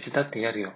手伝ってやるよ。